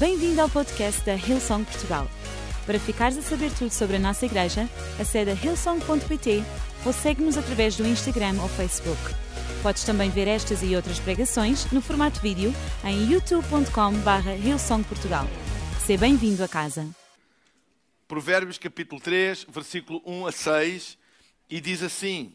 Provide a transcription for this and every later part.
Bem-vindo ao podcast da Hillsong Portugal. Para ficares a saber tudo sobre a nossa igreja, acede a hillsong.pt ou segue-nos através do Instagram ou Facebook. Podes também ver estas e outras pregações no formato vídeo em youtube.com.br hillsongportugal. Seja bem-vindo a casa. Provérbios capítulo 3, versículo 1 a 6, e diz assim: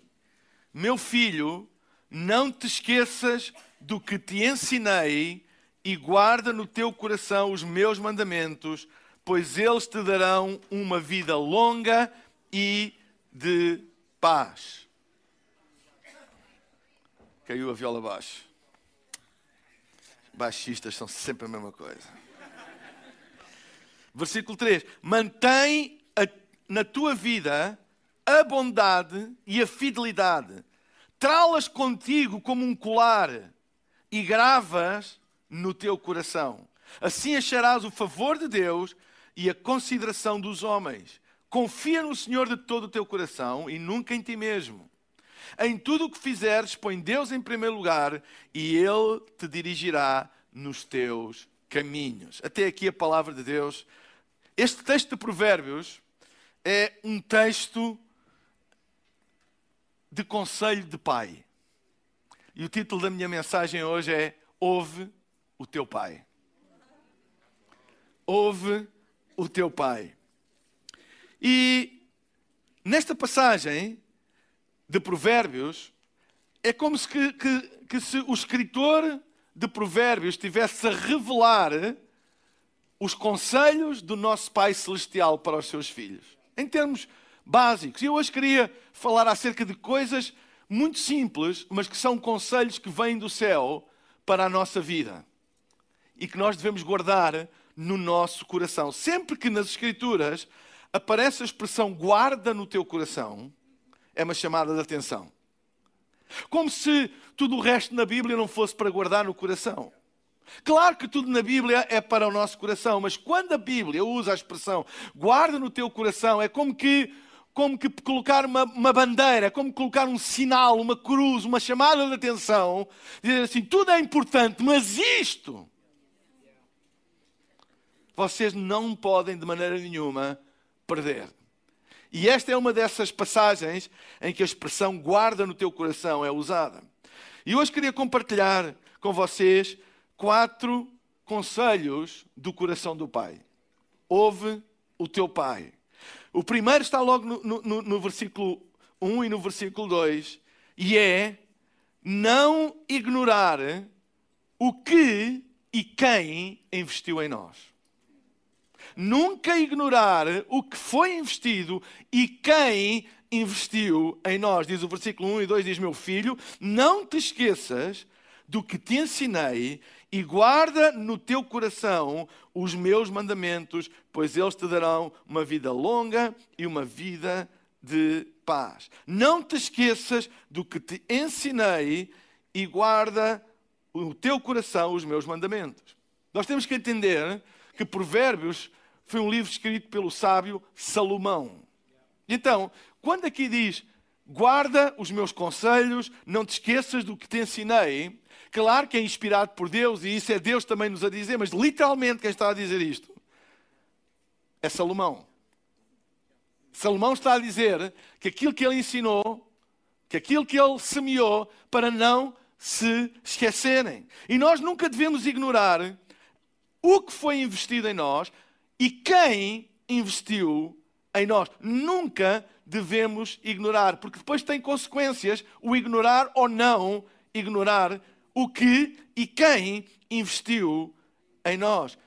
Meu filho, não te esqueças do que te ensinei e guarda no teu coração os meus mandamentos, pois eles te darão uma vida longa e de paz. Caiu a viola abaixo. Baixistas são sempre a mesma coisa. Versículo 3: Mantém a, na tua vida a bondade e a fidelidade, trá-las contigo como um colar e gravas no teu coração. Assim acharás o favor de Deus e a consideração dos homens. Confia no Senhor de todo o teu coração e nunca em ti mesmo. Em tudo o que fizeres, põe Deus em primeiro lugar e Ele te dirigirá nos teus caminhos. Até aqui a palavra de Deus. Este texto de Provérbios é um texto de conselho de pai. E o título da minha mensagem hoje é Ouve o teu pai. Ouve o teu pai. E nesta passagem de Provérbios, é como se, que, que, que se o escritor de Provérbios estivesse a revelar os conselhos do nosso Pai Celestial para os seus filhos, em termos básicos. E eu hoje queria falar acerca de coisas muito simples, mas que são conselhos que vêm do céu para a nossa vida e que nós devemos guardar no nosso coração. Sempre que nas Escrituras aparece a expressão guarda no teu coração, é uma chamada de atenção. Como se tudo o resto na Bíblia não fosse para guardar no coração. Claro que tudo na Bíblia é para o nosso coração, mas quando a Bíblia usa a expressão guarda no teu coração, é como que, como que colocar uma, uma bandeira, como colocar um sinal, uma cruz, uma chamada de atenção, dizer assim: tudo é importante, mas isto vocês não podem de maneira nenhuma perder. E esta é uma dessas passagens em que a expressão guarda no teu coração é usada. E hoje queria compartilhar com vocês quatro conselhos do coração do Pai. Ouve o teu Pai. O primeiro está logo no, no, no versículo 1 e no versículo 2, e é não ignorar o que e quem investiu em nós nunca ignorar o que foi investido e quem investiu em nós. Diz o versículo 1 e 2: diz: Meu filho, não te esqueças do que te ensinei e guarda no teu coração os meus mandamentos, pois eles te darão uma vida longa e uma vida de paz. Não te esqueças do que te ensinei e guarda no teu coração os meus mandamentos. Nós temos que entender que Provérbios foi um livro escrito pelo sábio Salomão. Então, quando aqui diz guarda os meus conselhos, não te esqueças do que te ensinei, claro que é inspirado por Deus e isso é Deus também nos a dizer, mas literalmente quem está a dizer isto é Salomão. Salomão está a dizer que aquilo que ele ensinou, que aquilo que ele semeou, para não se esquecerem. E nós nunca devemos ignorar o que foi investido em nós, e quem investiu em nós. Nunca devemos ignorar, porque depois tem consequências o ignorar ou não ignorar o que e quem investiu em nós.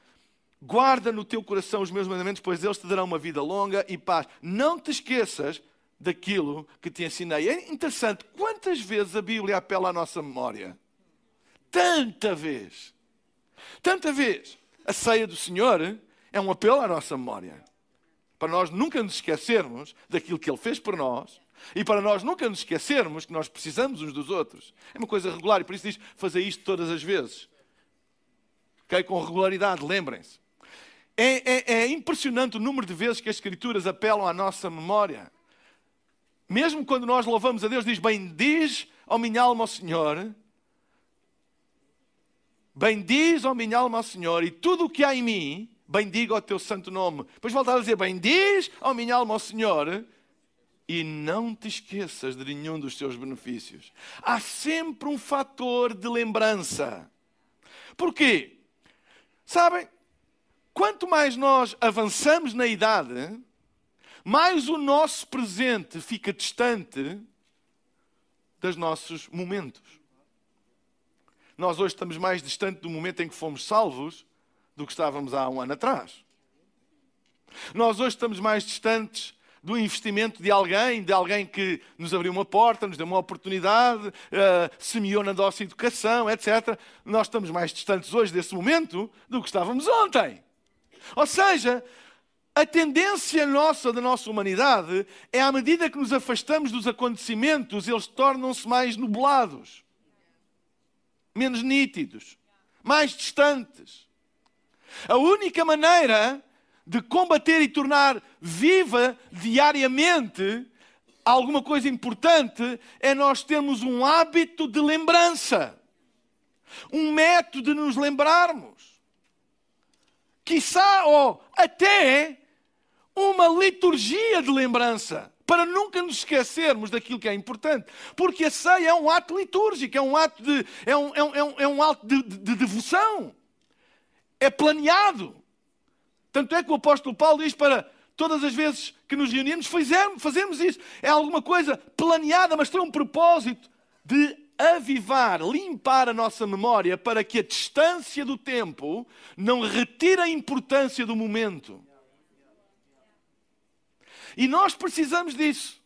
Guarda no teu coração os meus mandamentos, pois eles te darão uma vida longa e paz. Não te esqueças daquilo que te ensinei. É interessante quantas vezes a Bíblia apela à nossa memória. Tanta vez. Tanta vez. A ceia do Senhor é um apelo à nossa memória. Para nós nunca nos esquecermos daquilo que Ele fez por nós e para nós nunca nos esquecermos que nós precisamos uns dos outros. É uma coisa regular e por isso diz fazer isto todas as vezes. Okay? Com regularidade, lembrem-se. É, é, é impressionante o número de vezes que as Escrituras apelam à nossa memória. Mesmo quando nós louvamos a Deus, diz: Bendiz, ó minha alma, ao Senhor, Bendiz, ó minha alma, ao Senhor, e tudo o que há em mim, bendiga o teu santo nome. Depois voltar a dizer: Bendiz, ó minha alma, ao Senhor, e não te esqueças de nenhum dos seus benefícios. Há sempre um fator de lembrança. Porquê? Sabem, quanto mais nós avançamos na idade, mais o nosso presente fica distante dos nossos momentos. Nós hoje estamos mais distante do momento em que fomos salvos do que estávamos há um ano atrás. Nós hoje estamos mais distantes do investimento de alguém, de alguém que nos abriu uma porta, nos deu uma oportunidade, uh, semeou na nossa educação, etc. Nós estamos mais distantes hoje desse momento do que estávamos ontem. Ou seja, a tendência nossa, da nossa humanidade, é à medida que nos afastamos dos acontecimentos, eles tornam-se mais nublados menos nítidos, mais distantes. A única maneira de combater e tornar viva diariamente alguma coisa importante é nós termos um hábito de lembrança, um método de nos lembrarmos. Quiçá ou até uma liturgia de lembrança para nunca nos esquecermos daquilo que é importante. Porque a ceia é um ato litúrgico, é um ato de, é um, é um, é um é ato de, de, de devoção. É planeado. Tanto é que o apóstolo Paulo diz para todas as vezes que nos reunimos, fazemos isso. É alguma coisa planeada, mas tem um propósito de avivar, limpar a nossa memória para que a distância do tempo não retire a importância do momento. E nós precisamos disso.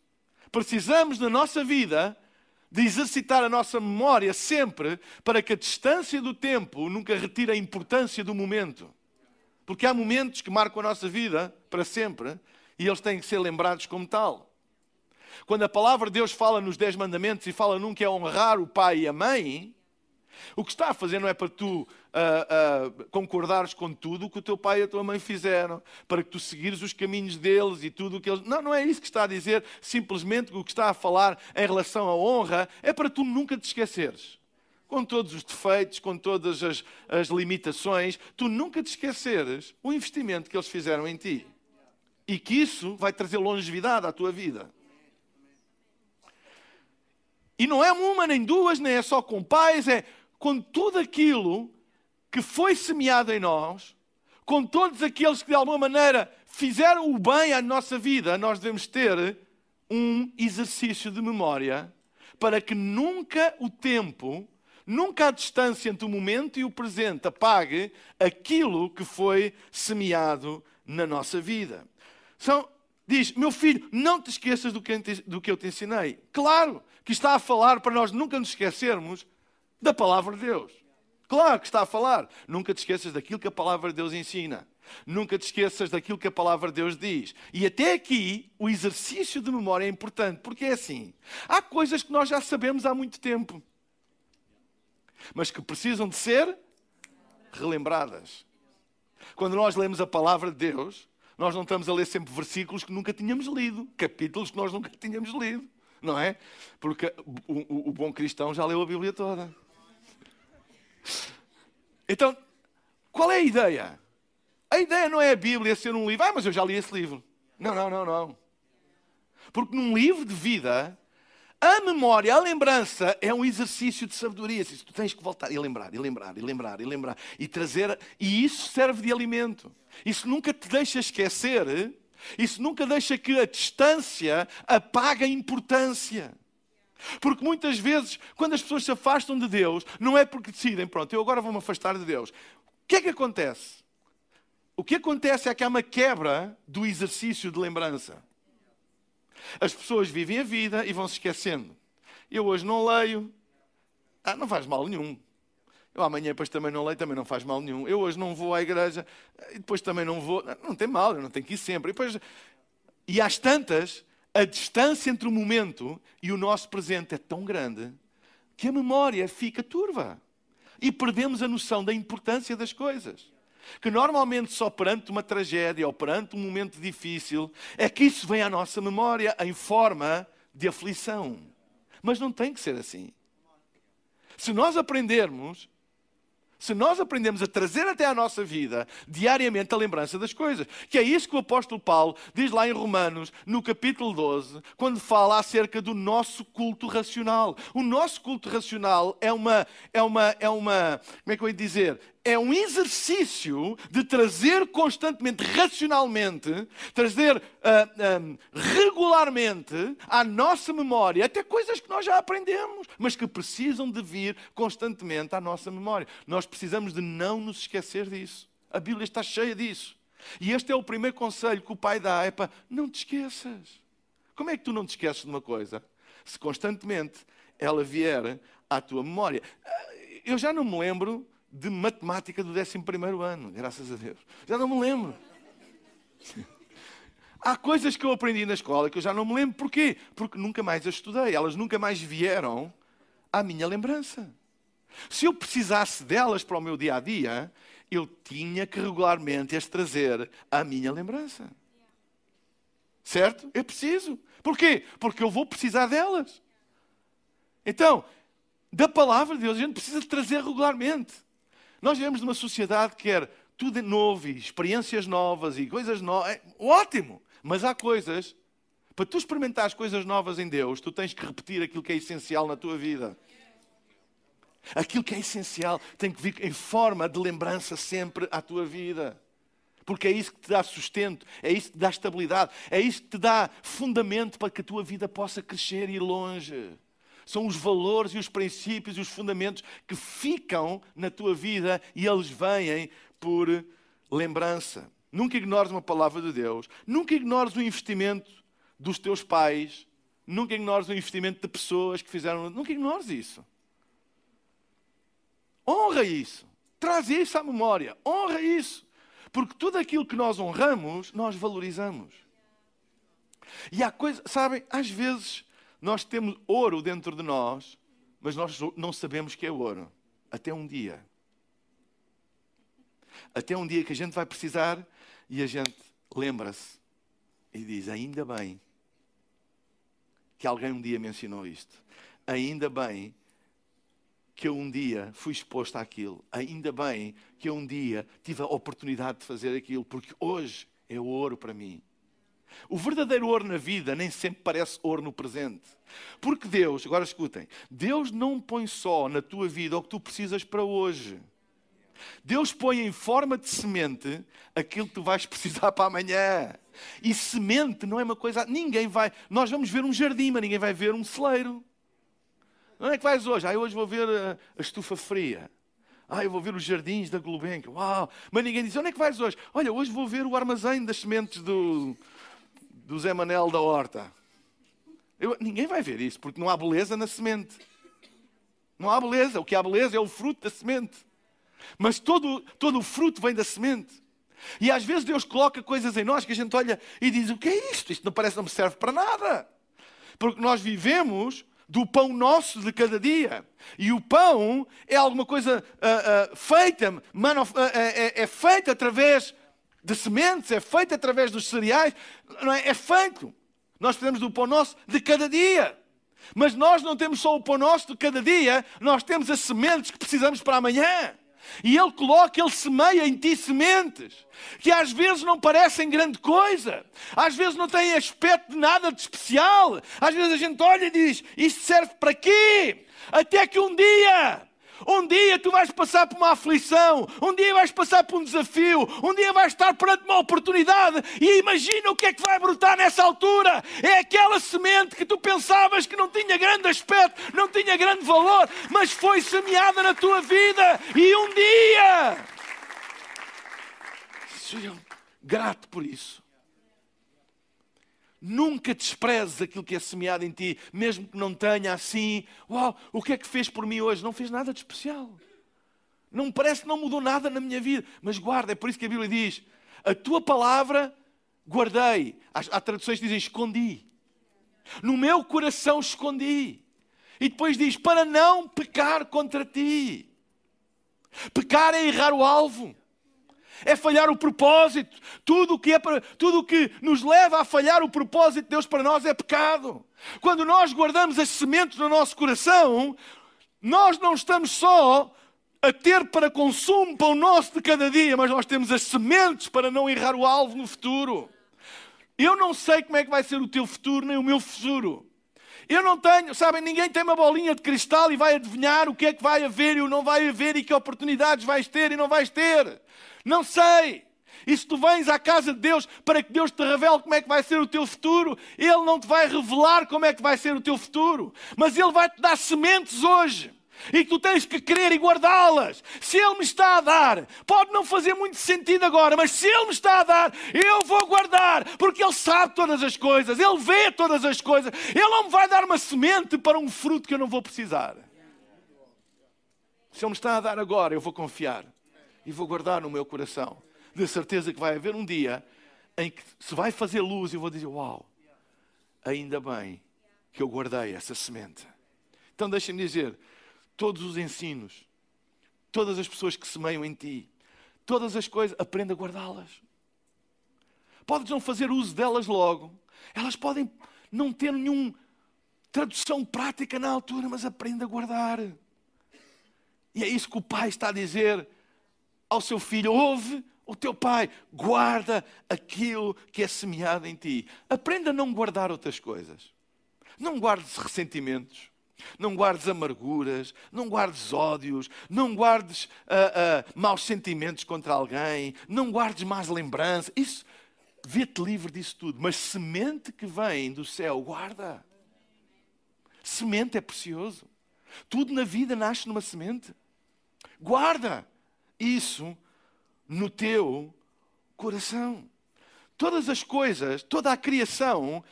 Precisamos, na nossa vida, de exercitar a nossa memória sempre para que a distância do tempo nunca retire a importância do momento. Porque há momentos que marcam a nossa vida para sempre e eles têm que ser lembrados como tal. Quando a palavra de Deus fala nos Dez Mandamentos e fala num que é honrar o pai e a mãe, o que está a fazer não é para tu uh, concordares com tudo o que o teu pai e a tua mãe fizeram, para que tu seguires os caminhos deles e tudo o que eles. Não, não é isso que está a dizer. Simplesmente o que está a falar em relação à honra é para tu nunca te esqueceres. Com todos os defeitos, com todas as, as limitações, tu nunca te esqueceres o investimento que eles fizeram em ti. E que isso vai trazer longevidade à tua vida. E não é uma, nem duas, nem é só com pais, é com tudo aquilo que foi semeado em nós, com todos aqueles que de alguma maneira fizeram o bem à nossa vida, nós devemos ter um exercício de memória para que nunca o tempo, nunca a distância entre o momento e o presente apague aquilo que foi semeado na nossa vida. São, diz, meu filho, não te esqueças do que, do que eu te ensinei. Claro que está a falar para nós nunca nos esquecermos da palavra de Deus. Claro que está a falar. Nunca te esqueças daquilo que a palavra de Deus ensina. Nunca te esqueças daquilo que a palavra de Deus diz. E até aqui, o exercício de memória é importante, porque é assim: há coisas que nós já sabemos há muito tempo, mas que precisam de ser relembradas. Quando nós lemos a palavra de Deus, nós não estamos a ler sempre versículos que nunca tínhamos lido, capítulos que nós nunca tínhamos lido, não é? Porque o, o, o bom cristão já leu a Bíblia toda. Então, qual é a ideia? A ideia não é a Bíblia ser um livro. Ah, mas eu já li esse livro. Não, não, não, não. Porque num livro de vida, a memória, a lembrança é um exercício de sabedoria. Tu tens que voltar e lembrar, e lembrar, e lembrar, e lembrar. E trazer. E isso serve de alimento. Isso nunca te deixa esquecer. Isso nunca deixa que a distância apague a importância. Porque muitas vezes, quando as pessoas se afastam de Deus, não é porque decidem, pronto, eu agora vou-me afastar de Deus. O que é que acontece? O que acontece é que há uma quebra do exercício de lembrança. As pessoas vivem a vida e vão se esquecendo. Eu hoje não leio. Ah, não faz mal nenhum. Eu amanhã depois também não leio, também não faz mal nenhum. Eu hoje não vou à igreja e depois também não vou. Não tem mal, eu não tenho que ir sempre. E, depois... e às tantas, a distância entre o momento e o nosso presente é tão grande que a memória fica turva e perdemos a noção da importância das coisas. Que normalmente só perante uma tragédia ou perante um momento difícil é que isso vem à nossa memória em forma de aflição. Mas não tem que ser assim. Se nós aprendermos, se nós aprendemos a trazer até à nossa vida diariamente a lembrança das coisas. Que é isso que o apóstolo Paulo diz lá em Romanos, no capítulo 12, quando fala acerca do nosso culto racional. O nosso culto racional é uma, é uma, é uma, como é que eu ia dizer? É um exercício de trazer constantemente, racionalmente, trazer uh, ah, um, ah, regularmente à nossa memória até coisas que nós já aprendemos, mas que precisam de vir constantemente à nossa memória. Nós precisamos de não nos esquecer disso. A Bíblia está cheia disso. E este é o primeiro conselho que o pai dá: é para não te esqueças. Como é que tu não te esqueces de uma coisa? Se constantemente ela vier à tua memória. Eu já não me lembro de matemática do 11 ano, graças a Deus. Já não me lembro. Há coisas que eu aprendi na escola que eu já não me lembro. Porquê? Porque nunca mais as estudei. Elas nunca mais vieram à minha lembrança. Se eu precisasse delas para o meu dia a dia, eu tinha que regularmente as trazer à minha lembrança. Certo? É preciso. Porquê? Porque eu vou precisar delas. Então, da palavra de Deus, a gente precisa trazer regularmente. Nós vivemos numa sociedade que quer tudo novo e experiências novas e coisas novas. É ótimo! Mas há coisas, para tu experimentares coisas novas em Deus, tu tens que repetir aquilo que é essencial na tua vida. Aquilo que é essencial tem que vir em forma de lembrança sempre à tua vida. Porque é isso que te dá sustento, é isso que te dá estabilidade, é isso que te dá fundamento para que a tua vida possa crescer e ir longe. São os valores e os princípios e os fundamentos que ficam na tua vida e eles vêm por lembrança. Nunca ignores uma palavra de Deus. Nunca ignores o investimento dos teus pais. Nunca ignores o investimento de pessoas que fizeram. Nunca ignores isso. Honra isso. Traz isso à memória. Honra isso. Porque tudo aquilo que nós honramos, nós valorizamos. E há coisas, sabem, às vezes nós temos ouro dentro de nós, mas nós não sabemos que é ouro. Até um dia. Até um dia que a gente vai precisar e a gente lembra-se e diz: Ainda bem que alguém um dia mencionou isto. Ainda bem que eu um dia fui exposto àquilo. Ainda bem que eu um dia tive a oportunidade de fazer aquilo, porque hoje é ouro para mim. O verdadeiro ouro na vida nem sempre parece ouro no presente. Porque Deus, agora escutem, Deus não põe só na tua vida o que tu precisas para hoje. Deus põe em forma de semente aquilo que tu vais precisar para amanhã. E semente não é uma coisa. Ninguém vai. Nós vamos ver um jardim, mas ninguém vai ver um celeiro. Onde é que vais hoje? Ah, hoje vou ver a, a estufa fria. Ah, eu vou ver os jardins da Gulbenkian. Uau! Mas ninguém diz: onde é que vais hoje? Olha, hoje vou ver o armazém das sementes do, do Zé Manel da Horta. Eu, ninguém vai ver isso, porque não há beleza na semente. Não há beleza. O que há beleza é o fruto da semente. Mas todo, todo o fruto vem da semente. E às vezes Deus coloca coisas em nós que a gente olha e diz: O que é isto? Isto não parece não me serve para nada. Porque nós vivemos do pão nosso de cada dia. E o pão é alguma coisa uh, uh, feita, uh, é, é feita através de sementes, é feito através dos cereais, não é? é feito. Nós precisamos do pão nosso de cada dia. Mas nós não temos só o pão nosso de cada dia, nós temos as sementes que precisamos para amanhã. E Ele coloca, Ele semeia em ti sementes, que às vezes não parecem grande coisa, às vezes não têm aspecto de nada de especial, às vezes a gente olha e diz: Isto serve para quê? Até que um dia um dia tu vais passar por uma aflição, um dia vais passar por um desafio, um dia vais estar perante uma oportunidade e imagina o que é que vai brotar nessa altura. É aquela semente que tu pensavas que não tinha grande aspecto, não tinha grande valor, mas foi semeada na tua vida e um dia. Sejam grato por isso. Nunca desprezes aquilo que é semeado em ti, mesmo que não tenha assim. Uau, o que é que fez por mim hoje? Não fez nada de especial. Não parece que não mudou nada na minha vida. Mas guarda, é por isso que a Bíblia diz: a tua palavra guardei. Há, traduções que dizem escondi. No meu coração escondi. E depois diz: para não pecar contra ti. Pecar é errar o alvo é falhar o propósito. Tudo o que, é tudo que nos leva a falhar o propósito de Deus para nós é pecado. Quando nós guardamos as sementes no nosso coração, nós não estamos só a ter para consumo, para o nosso de cada dia, mas nós temos as sementes para não errar o alvo no futuro. Eu não sei como é que vai ser o teu futuro, nem o meu futuro. Eu não tenho, sabem, ninguém tem uma bolinha de cristal e vai adivinhar o que é que vai haver e o não vai haver e que oportunidades vais ter e não vais ter. Não sei. E se tu vens à casa de Deus para que Deus te revele como é que vai ser o teu futuro, Ele não te vai revelar como é que vai ser o teu futuro, mas Ele vai te dar sementes hoje e que tu tens que querer e guardá-las. Se Ele me está a dar, pode não fazer muito sentido agora, mas se Ele me está a dar, eu vou guardar, porque Ele sabe todas as coisas, Ele vê todas as coisas. Ele não me vai dar uma semente para um fruto que eu não vou precisar. Se Ele me está a dar agora, eu vou confiar e vou guardar no meu coração, de certeza que vai haver um dia em que se vai fazer luz eu vou dizer: Uau, ainda bem que eu guardei essa semente. Então deixem-me dizer, todos os ensinos, todas as pessoas que semeiam em ti, todas as coisas, aprenda a guardá-las. Podes não fazer uso delas logo, elas podem não ter nenhuma tradução prática na altura, mas aprenda a guardar. E é isso que o pai está a dizer ao seu filho: ouve o teu pai, guarda aquilo que é semeado em ti. Aprenda a não guardar outras coisas. Não guardes ressentimentos. Não guardes amarguras, não guardes ódios, não guardes uh, uh, maus sentimentos contra alguém, não guardes más lembranças. Isso, vê-te livre disso tudo. Mas semente que vem do céu, guarda. Semente é precioso. Tudo na vida nasce numa semente. Guarda isso no teu coração. Todas as coisas, toda a criação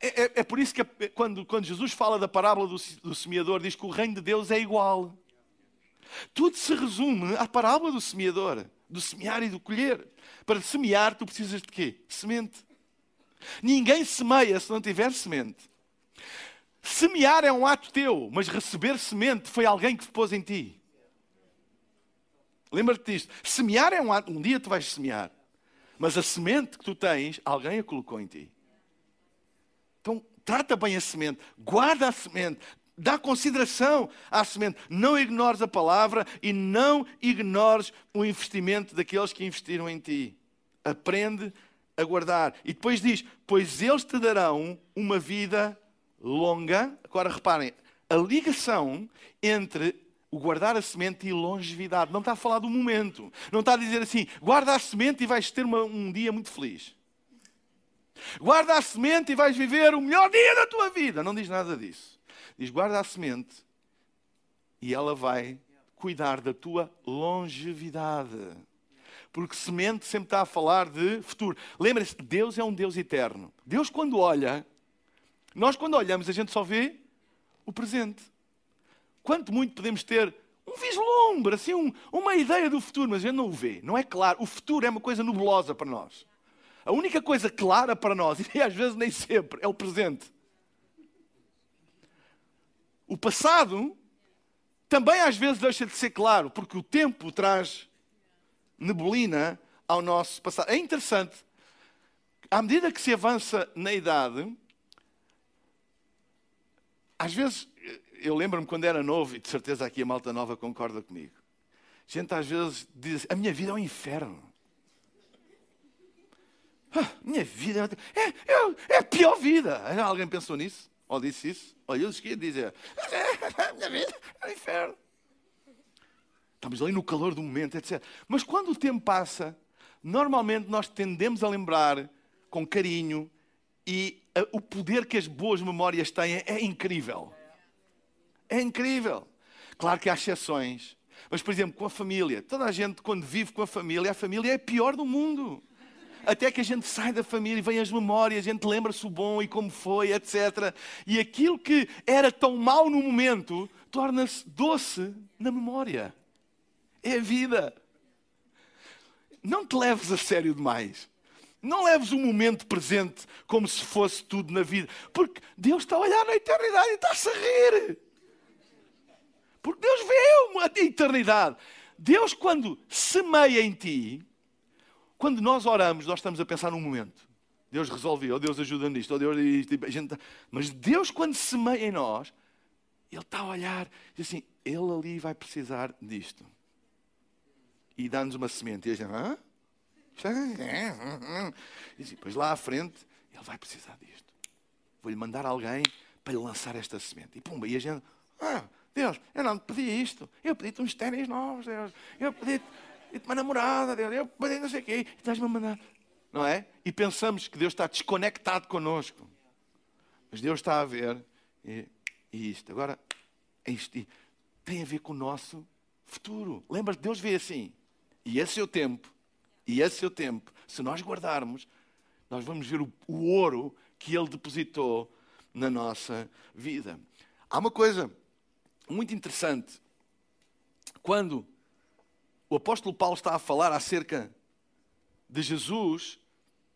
é, é, é, por isso que quando, quando Jesus fala da parábola do, do semeador, diz que o reino de Deus é igual. Tudo se resume à parábola do semeador, do semear e do colher. Para semear, tu precisas de quê? Semente. Ninguém semeia se não tiver semente. Semear é um ato teu, mas receber semente foi alguém que pôs em ti. Lembra-te disto. Semear é um ato, um dia tu vais semear, mas a semente que tu tens, alguém a colocou em ti. Trata bem a semente, guarda a semente, dá consideração à semente. Não ignores a palavra e não ignores o investimento daqueles que investiram em ti. Aprende a guardar. E depois diz: Pois eles te darão uma vida longa. Agora reparem, a ligação entre o guardar a semente e longevidade. Não está a falar do momento. Não está a dizer assim: guarda a semente e vais ter uma, um dia muito feliz. Guarda a semente e vais viver o melhor dia da tua vida. Não diz nada disso. Diz: guarda a semente e ela vai cuidar da tua longevidade. Porque semente sempre está a falar de futuro. Lembre-se, Deus é um Deus eterno. Deus, quando olha, nós, quando olhamos, a gente só vê o presente. Quanto muito podemos ter um vislumbre, assim, um, uma ideia do futuro, mas a gente não o vê. Não é claro. O futuro é uma coisa nebulosa para nós. A única coisa clara para nós, e às vezes nem sempre, é o presente. O passado também às vezes deixa de ser claro, porque o tempo traz neblina ao nosso passado. É interessante, à medida que se avança na idade, às vezes, eu lembro-me quando era novo, e de certeza aqui a malta nova concorda comigo. Gente às vezes diz: a minha vida é um inferno. Ah, minha vida é, é, é, a pior vida. Alguém pensou nisso? Ou disse isso? Olha, eu esqueci de dizer. Minha vida é um inferno. Estamos ali no calor do momento, etc. Mas quando o tempo passa, normalmente nós tendemos a lembrar com carinho e a, o poder que as boas memórias têm é incrível. É incrível. Claro que há exceções. Mas, por exemplo, com a família. Toda a gente, quando vive com a família, a família é a pior do mundo até que a gente sai da família e vem as memórias, a gente lembra-se o bom e como foi, etc. E aquilo que era tão mau no momento torna-se doce na memória. É a vida. Não te leves a sério demais. Não leves o momento presente como se fosse tudo na vida. Porque Deus está a olhar na eternidade e está-se a rir. Porque Deus vê a eternidade. Deus, quando semeia em ti, quando nós oramos, nós estamos a pensar num momento. Deus resolveu, ou Deus ajuda nisto, ou Deus isto. A gente... Tá- Mas Deus, quando semeia em nós, Ele está a olhar e assim: Ele ali vai precisar disto. e dá-nos uma semente. E a gente, hã? E depois lá à frente, ele vai precisar disto. Vou-lhe mandar alguém para lhe lançar esta semente. E pumba, e a gente, ah, Deus, eu não te pedi isto. Eu pedi-te uns ténis novos, Deus. Eu pedi-te uma namorada. Eu não sei o quê. E estás-me a mandar. Não é? E pensamos que Deus está desconectado connosco. Mas Deus está a ver. E, e isto. Agora, isto tem a ver com o nosso futuro. Lembras? Deus vê assim. E esse é o tempo. E esse é o tempo. Se nós guardarmos, nós vamos ver o, o ouro que Ele depositou na nossa vida. Há uma coisa muito interessante. Quando o apóstolo Paulo está a falar acerca de Jesus,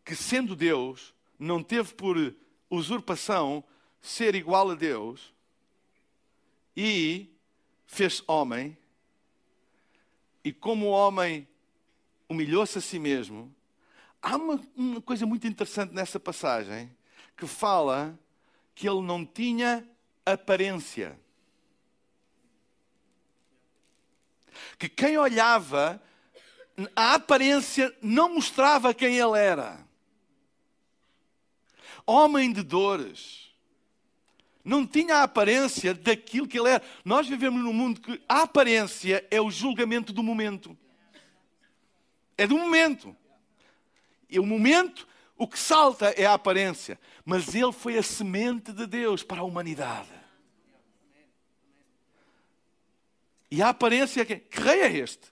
que sendo Deus, não teve por usurpação ser igual a Deus e fez homem, e como homem humilhou-se a si mesmo. Há uma, uma coisa muito interessante nessa passagem que fala que ele não tinha aparência. Que quem olhava, a aparência não mostrava quem ele era. Homem de dores. Não tinha a aparência daquilo que ele era. Nós vivemos num mundo que a aparência é o julgamento do momento. É do momento. E o momento o que salta é a aparência, mas ele foi a semente de Deus para a humanidade. E a aparência é que, que rei é este?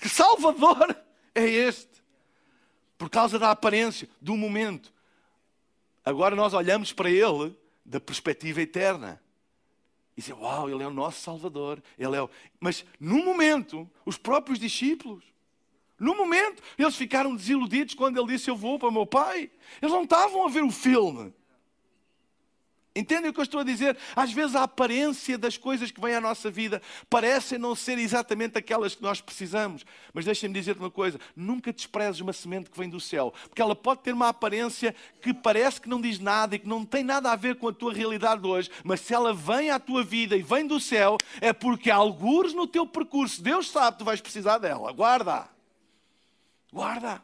Que salvador é este? Por causa da aparência, do momento. Agora nós olhamos para ele da perspectiva eterna. E dizemos, uau, ele é o nosso salvador. Ele é o... Mas no momento, os próprios discípulos no momento, eles ficaram desiludidos quando ele disse: Eu vou para o meu pai. Eles não estavam a ver o filme. Entendem o que eu estou a dizer? Às vezes a aparência das coisas que vêm à nossa vida parecem não ser exatamente aquelas que nós precisamos. Mas deixem-me dizer-te uma coisa: nunca desprezes uma semente que vem do céu, porque ela pode ter uma aparência que parece que não diz nada e que não tem nada a ver com a tua realidade hoje, mas se ela vem à tua vida e vem do céu, é porque há algures no teu percurso, Deus sabe que tu vais precisar dela. Guarda. Guarda.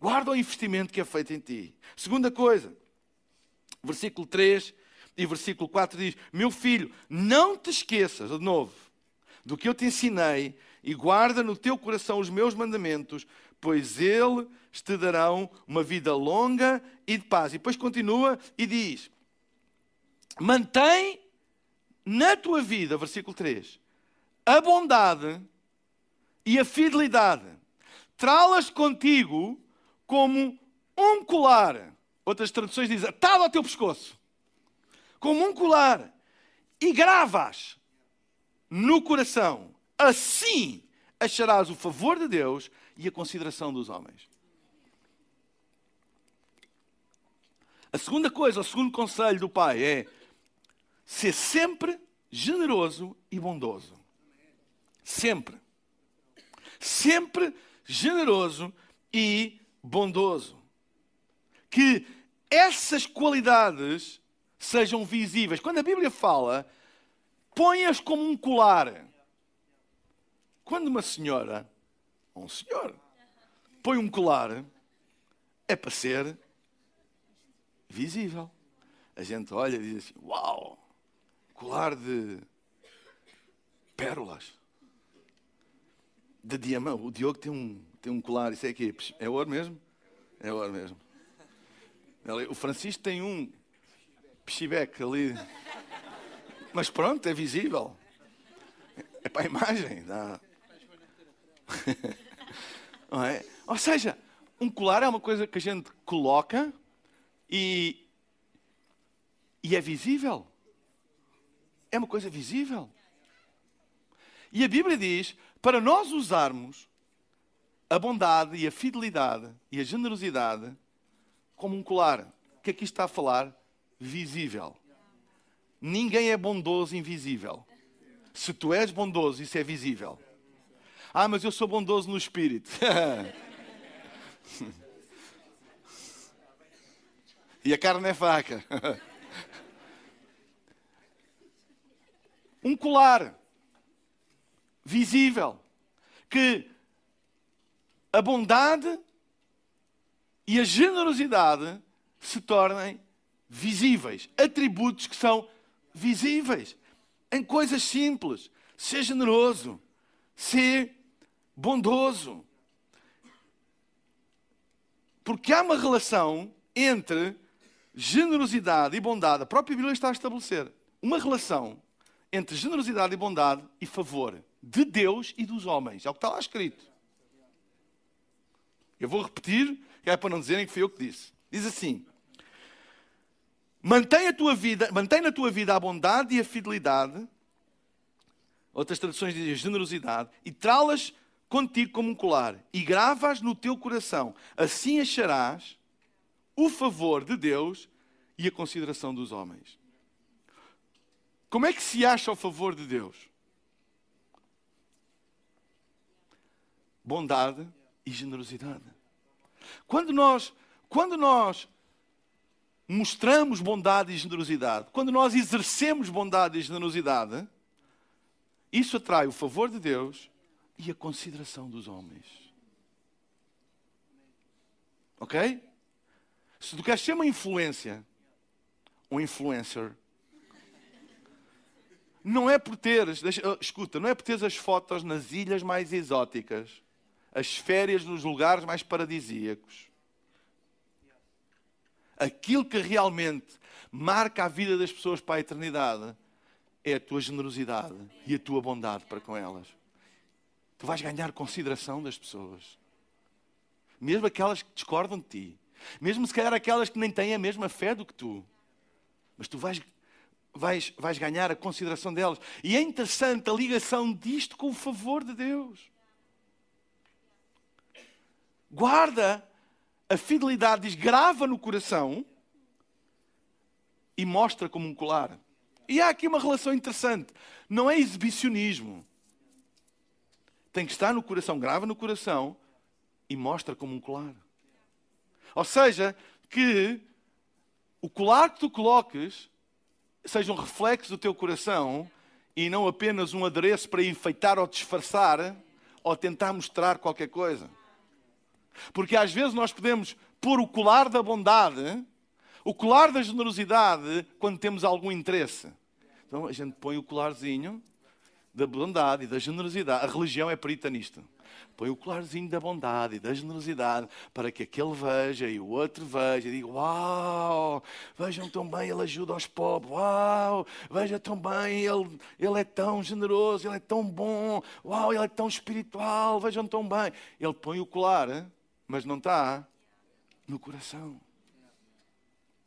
Guarda o investimento que é feito em ti. Segunda coisa, versículo 3 e versículo 4 diz: Meu filho, não te esqueças, de novo, do que eu te ensinei e guarda no teu coração os meus mandamentos, pois eles te darão uma vida longa e de paz. E depois continua e diz: Mantém na tua vida, versículo 3, a bondade e a fidelidade trá-las contigo como um colar. Outras traduções dizem atado ao teu pescoço. Como um colar. E gravas no coração. Assim acharás o favor de Deus e a consideração dos homens. A segunda coisa, o segundo conselho do pai é ser sempre generoso e bondoso. Sempre. Sempre generoso e bondoso. Que essas qualidades sejam visíveis. Quando a Bíblia fala, põe-as como um colar. Quando uma senhora, ou um senhor, põe um colar, é para ser visível. A gente olha e diz assim: Uau, colar de pérolas de diamante. O Diogo tem um, tem um colar, isso é aqui. É ouro mesmo? É ouro mesmo. O Francisco tem um pichibeque ali. Mas pronto, é visível. É para a imagem. Dá. Não é? Ou seja, um colar é uma coisa que a gente coloca e, e é visível. É uma coisa visível. E a Bíblia diz para nós usarmos a bondade e a fidelidade e a generosidade como um colar. O que aqui está a falar? Visível. Ninguém é bondoso invisível. Se tu és bondoso, isso é visível. Ah, mas eu sou bondoso no espírito. e a carne é fraca. um colar visível. que a bondade e a generosidade se tornem visíveis. Atributos que são visíveis. Em coisas simples. Ser generoso. Ser bondoso. Porque há uma relação entre generosidade e bondade. A própria Bíblia está a estabelecer uma relação entre generosidade e bondade e favor de Deus e dos homens. É o que está lá escrito. Eu vou repetir, que é para não dizerem que foi eu que disse. Diz assim: Mantém, a tua vida, mantém na tua vida a bondade e a fidelidade, outras traduções dizem generosidade, e trá-las contigo como um colar, e gravas no teu coração. Assim acharás o favor de Deus e a consideração dos homens. Como é que se acha o favor de Deus? Bondade e generosidade. Quando nós, quando nós mostramos bondade e generosidade, quando nós exercemos bondade e generosidade, isso atrai o favor de Deus e a consideração dos homens. Ok? Se tu queres ser uma influência, um influencer, não é por teres, deixa, escuta, não é por teres as fotos nas ilhas mais exóticas, as férias nos lugares mais paradisíacos aquilo que realmente marca a vida das pessoas para a eternidade é a tua generosidade e a tua bondade para com elas. Tu vais ganhar consideração das pessoas, mesmo aquelas que discordam de ti, mesmo se calhar aquelas que nem têm a mesma fé do que tu, mas tu vais, vais, vais ganhar a consideração delas. E é interessante a ligação disto com o favor de Deus. Guarda a fidelidade diz grava no coração e mostra como um colar. E há aqui uma relação interessante. Não é exibicionismo. Tem que estar no coração, grava no coração e mostra como um colar. Ou seja, que o colar que tu coloques seja um reflexo do teu coração e não apenas um adereço para enfeitar ou disfarçar ou tentar mostrar qualquer coisa. Porque às vezes nós podemos pôr o colar da bondade, o colar da generosidade, quando temos algum interesse. Então a gente põe o colarzinho da bondade e da generosidade. A religião é perita nisto. Põe o colarzinho da bondade e da generosidade para que aquele veja e o outro veja e diga: Uau, vejam tão bem, ele ajuda aos pobres. Uau, veja tão bem, ele, ele é tão generoso, ele é tão bom. Uau, ele é tão espiritual. Vejam tão bem. Ele põe o colar mas não está no coração.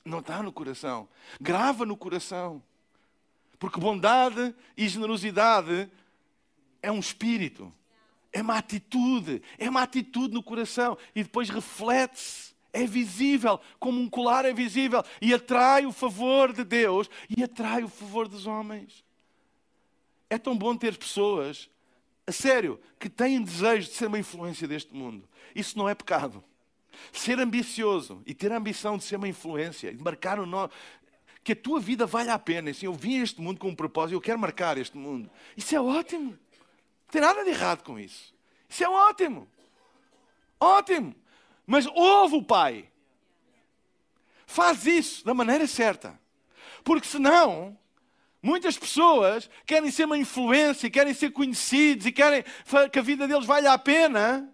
Não está no coração. Grava no coração. Porque bondade e generosidade é um espírito, é uma atitude, é uma atitude no coração e depois reflete-se, é visível, como um colar é visível e atrai o favor de Deus e atrai o favor dos homens. É tão bom ter pessoas, a sério, que têm desejo de ser uma influência deste mundo. Isso não é pecado. Ser ambicioso e ter a ambição de ser uma influência, de marcar o nome, que a tua vida valha a pena. Assim, eu vim a este mundo com um propósito, eu quero marcar este mundo. Isso é ótimo. Não tem nada de errado com isso. Isso é ótimo. Ótimo. Mas ouve o Pai. Faz isso da maneira certa. Porque senão, muitas pessoas querem ser uma influência, querem ser conhecidos e querem que a vida deles valha a pena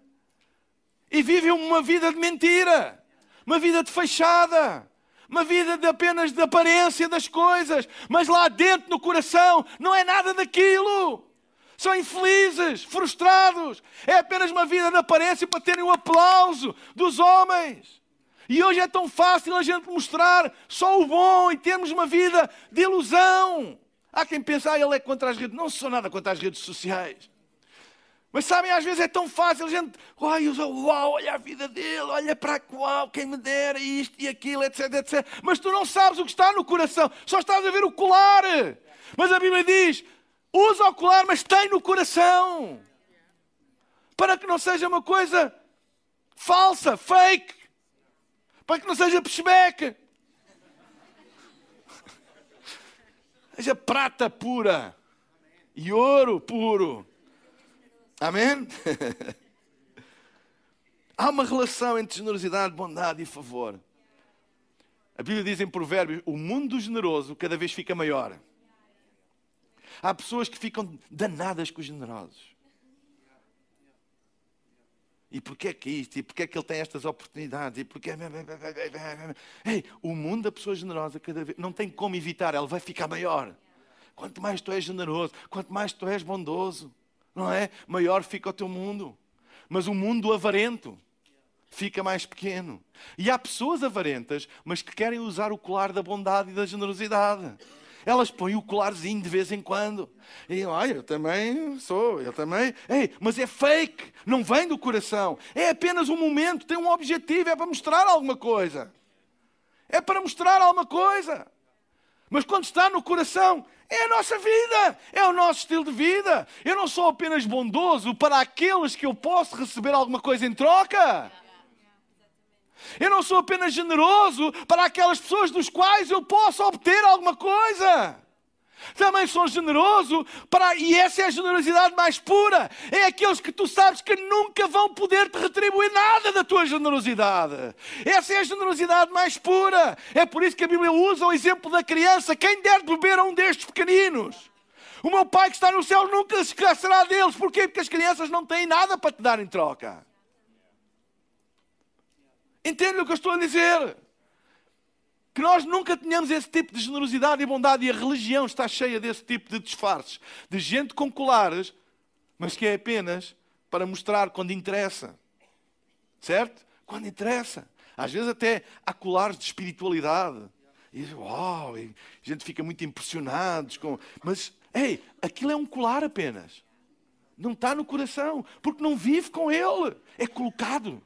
e vivem uma vida de mentira, uma vida de fachada, uma vida de apenas de aparência das coisas, mas lá dentro no coração não é nada daquilo. São infelizes, frustrados. É apenas uma vida de aparência para terem o aplauso dos homens. E hoje é tão fácil a gente mostrar só o bom e termos uma vida de ilusão. Há quem pense, ah, ele é contra as redes. Não sou nada contra as redes sociais. Mas sabem, às vezes é tão fácil, a gente, ai, uau, olha a vida dele, olha para qual, quem me dera isto e aquilo, etc, etc. Mas tu não sabes o que está no coração, só estás a ver o colar. Mas a Bíblia diz: usa o colar, mas tem no coração. Para que não seja uma coisa falsa, fake. Para que não seja peshbeck. Seja prata pura e ouro puro. Amém? Há uma relação entre generosidade, bondade e favor. A Bíblia diz em Provérbios: o mundo generoso cada vez fica maior. Há pessoas que ficam danadas com os generosos. E porquê que isto? E porquê que ele tem estas oportunidades? E porquê... Ei, o mundo da pessoa generosa cada vez não tem como evitar, ela vai ficar maior. Quanto mais tu és generoso, quanto mais tu és bondoso, não é? Maior fica o teu mundo. Mas o mundo avarento fica mais pequeno. E há pessoas avarentas, mas que querem usar o colar da bondade e da generosidade. Elas põem o colarzinho de vez em quando. E olha, eu também sou, eu também. Ei, mas é fake, não vem do coração. É apenas um momento, tem um objetivo, é para mostrar alguma coisa. É para mostrar alguma coisa. Mas quando está no coração, é a nossa vida, é o nosso estilo de vida. Eu não sou apenas bondoso para aqueles que eu posso receber alguma coisa em troca. Eu não sou apenas generoso para aquelas pessoas dos quais eu posso obter alguma coisa. Também sou generoso para, e essa é a generosidade mais pura. É aqueles que tu sabes que nunca vão poder te retribuir nada da tua generosidade. Essa é a generosidade mais pura. É por isso que a Bíblia usa o exemplo da criança. Quem der de beber a um destes pequeninos? O meu pai que está no céu nunca se esquecerá deles. Porquê? Porque as crianças não têm nada para te dar em troca. Entende o que eu estou a dizer? Que nós nunca tenhamos esse tipo de generosidade e bondade, e a religião está cheia desse tipo de disfarces, de gente com colares, mas que é apenas para mostrar quando interessa. Certo? Quando interessa. Às vezes até há colares de espiritualidade. E uau, e a gente fica muito impressionados com. Mas, ei, aquilo é um colar apenas. Não está no coração, porque não vive com ele. É colocado.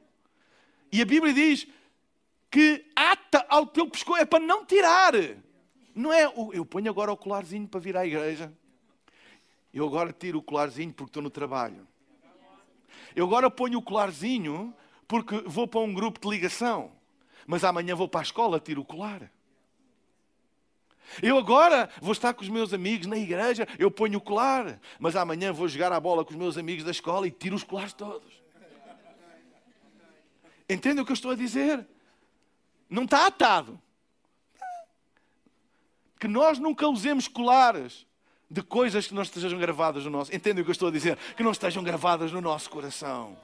E a Bíblia diz que ata ao teu pescoço, é para não tirar. Não é, eu ponho agora o colarzinho para vir à igreja. Eu agora tiro o colarzinho porque estou no trabalho. Eu agora ponho o colarzinho porque vou para um grupo de ligação. Mas amanhã vou para a escola, tiro o colar. Eu agora vou estar com os meus amigos na igreja, eu ponho o colar. Mas amanhã vou jogar a bola com os meus amigos da escola e tiro os colares todos. Entende o que eu estou a dizer? Não está atado. Que nós nunca usemos colares de coisas que não estejam gravadas no nosso. Entende o que eu estou a dizer? Que não estejam gravadas no nosso coração.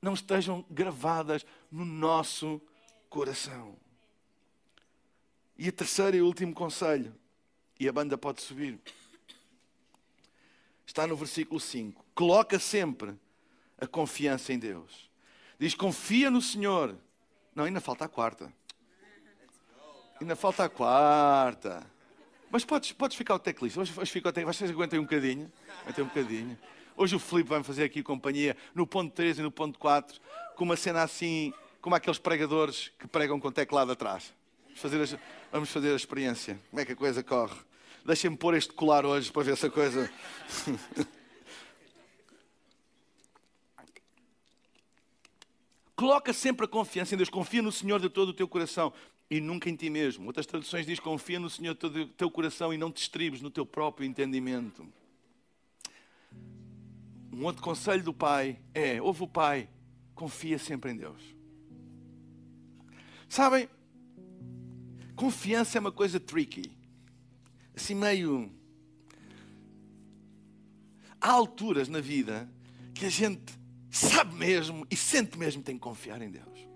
Não estejam gravadas no nosso coração. E a terceiro e último conselho, e a banda pode subir, está no versículo 5. Coloca sempre a confiança em Deus. Diz: confia no Senhor. Não, ainda falta a quarta. Ainda falta a quarta. Mas podes, podes ficar o teclista. Hoje, hoje fica o teclista. Vocês aguentem um bocadinho. Aguentem um bocadinho. Hoje o Filipe vai fazer aqui companhia no ponto 3 e no ponto 4, com uma cena assim, como aqueles pregadores que pregam com teclado atrás. Vamos fazer, a, vamos fazer a experiência. Como é que a coisa corre? Deixem-me pôr este colar hoje para ver se a coisa. Coloca sempre a confiança em Deus. Confia no Senhor de todo o teu coração e nunca em ti mesmo. Outras traduções diz confia no Senhor de todo o teu coração e não te estribes no teu próprio entendimento. Um outro conselho do pai é: ouve o pai, confia sempre em Deus. Sabem, confiança é uma coisa tricky, assim meio. Há alturas na vida que a gente sabe mesmo e sente mesmo que tem que confiar em Deus.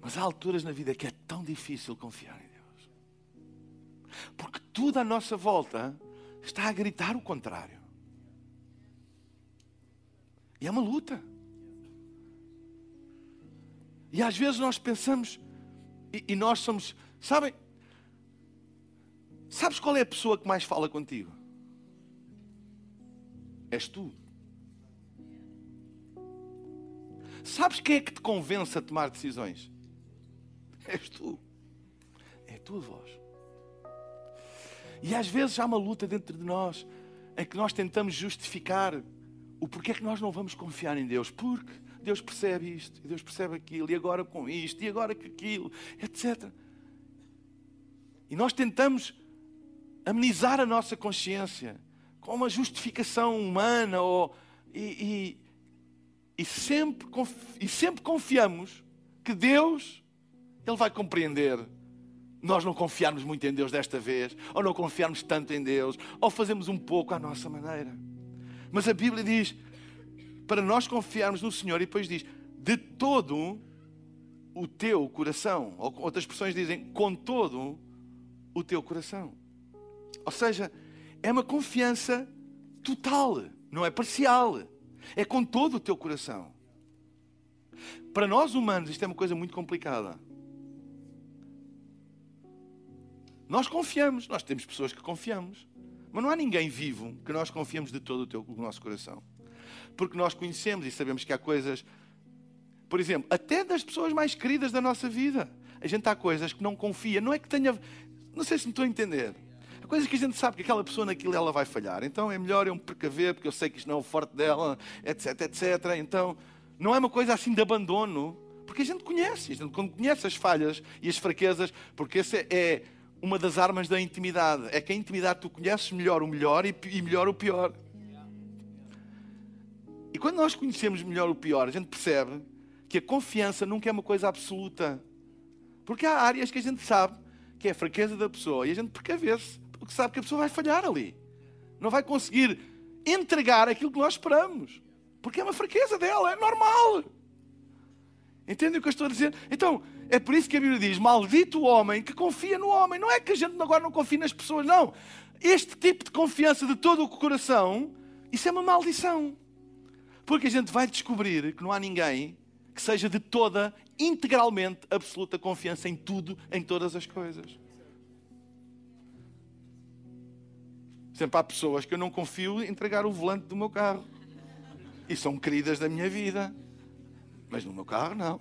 Mas há alturas na vida que é tão difícil confiar em Deus. Porque tudo à nossa volta está a gritar o contrário. E é uma luta. E às vezes nós pensamos, e, e nós somos, sabem, sabes qual é a pessoa que mais fala contigo? És tu. Sabes quem é que te convence a tomar decisões? És tu. É a tua voz. E às vezes há uma luta dentro de nós em que nós tentamos justificar o porquê é que nós não vamos confiar em Deus. Porque Deus percebe isto, e Deus percebe aquilo, e agora com isto, e agora com aquilo, etc. E nós tentamos amenizar a nossa consciência com uma justificação humana ou, e, e, e, sempre, e sempre confiamos que Deus Ele vai compreender. Nós não confiarmos muito em Deus desta vez, ou não confiarmos tanto em Deus, ou fazemos um pouco à nossa maneira. Mas a Bíblia diz para nós confiarmos no Senhor e depois diz de todo o teu coração, ou outras expressões dizem com todo o teu coração. Ou seja, é uma confiança total, não é parcial. É com todo o teu coração. Para nós humanos, isto é uma coisa muito complicada. Nós confiamos, nós temos pessoas que confiamos, mas não há ninguém vivo que nós confiemos de todo o, teu, o nosso coração. Porque nós conhecemos e sabemos que há coisas, por exemplo, até das pessoas mais queridas da nossa vida. A gente há coisas que não confia, não é que tenha. Não sei se me estou a entender. Há coisas que a gente sabe que aquela pessoa naquilo ela vai falhar. Então é melhor eu me precaver, porque eu sei que isto não é o forte dela, etc, etc. Então não é uma coisa assim de abandono, porque a gente conhece, a gente conhece as falhas e as fraquezas, porque esse é uma das armas da intimidade. É que a intimidade tu conheces melhor o melhor e, e melhor o pior. E quando nós conhecemos melhor o pior, a gente percebe que a confiança nunca é uma coisa absoluta. Porque há áreas que a gente sabe que é a fraqueza da pessoa e a gente precavê-se, porque sabe que a pessoa vai falhar ali. Não vai conseguir entregar aquilo que nós esperamos. Porque é uma fraqueza dela, é normal. Entendem o que eu estou a dizer? Então, é por isso que a Bíblia diz: Maldito o homem que confia no homem. Não é que a gente agora não confie nas pessoas, não. Este tipo de confiança de todo o coração, isso é uma maldição. Porque a gente vai descobrir que não há ninguém que seja de toda, integralmente, absoluta confiança em tudo, em todas as coisas. Sempre há pessoas que eu não confio entregar o volante do meu carro. E são queridas da minha vida. Mas no meu carro, não.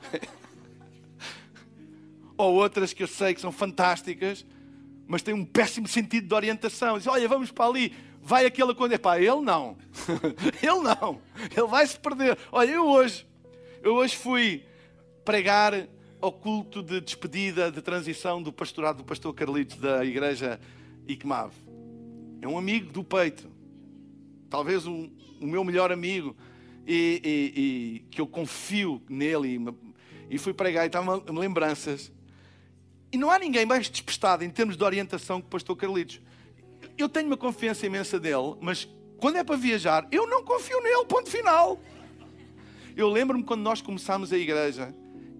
Ou outras que eu sei que são fantásticas, mas têm um péssimo sentido de orientação. Diz, olha, vamos para ali. Vai aquela coisa. Epá, ele não. ele não. Ele vai se perder. Olha, eu hoje, eu hoje fui pregar ao culto de despedida, de transição do pastorado do pastor Carlitos da igreja Icmav. É um amigo do peito. Talvez um, o meu melhor amigo e, e, e que eu confio nele e, e fui pregar e estavam lembranças. E não há ninguém mais despestado em termos de orientação que o pastor Carlitos. Eu tenho uma confiança imensa dele, mas quando é para viajar, eu não confio nele, ponto final. Eu lembro-me quando nós começámos a igreja